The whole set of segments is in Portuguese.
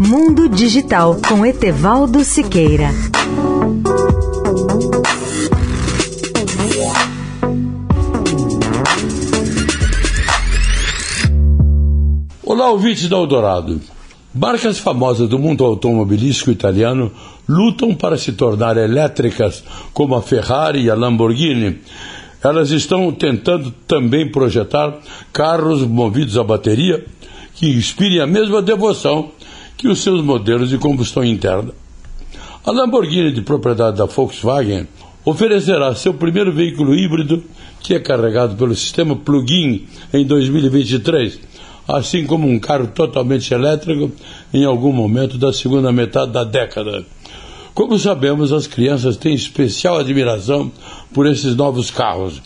Mundo Digital com Etevaldo Siqueira. Olá, ouvintes da Eldorado. Marcas famosas do mundo automobilístico italiano lutam para se tornar elétricas, como a Ferrari e a Lamborghini. Elas estão tentando também projetar carros movidos a bateria que inspirem a mesma devoção que os seus modelos de combustão interna. A Lamborghini, de propriedade da Volkswagen, oferecerá seu primeiro veículo híbrido, que é carregado pelo sistema plug-in em 2023, assim como um carro totalmente elétrico em algum momento da segunda metade da década. Como sabemos, as crianças têm especial admiração por esses novos carros.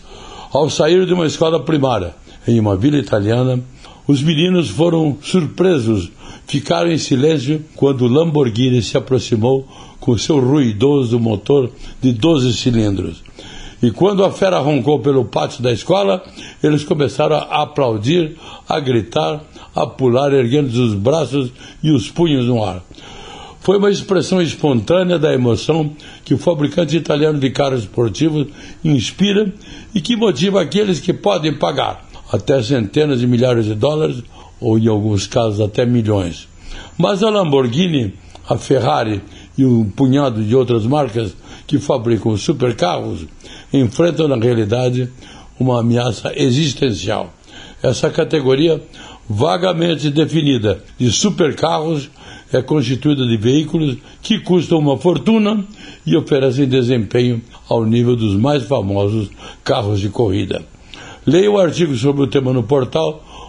Ao sair de uma escola primária em uma vila italiana, os meninos foram surpresos, ficaram em silêncio quando o Lamborghini se aproximou com seu ruidoso motor de 12 cilindros. E quando a fera roncou pelo pátio da escola, eles começaram a aplaudir, a gritar, a pular, erguendo os braços e os punhos no ar. Foi uma expressão espontânea da emoção que o fabricante italiano de carros esportivos inspira e que motiva aqueles que podem pagar até centenas de milhares de dólares, ou em alguns casos até milhões. Mas a Lamborghini, a Ferrari e um punhado de outras marcas que fabricam supercarros enfrentam na realidade uma ameaça existencial. Essa categoria vagamente definida de supercarros é constituída de veículos que custam uma fortuna e oferecem desempenho ao nível dos mais famosos carros de corrida. Leia o artigo sobre o tema no portal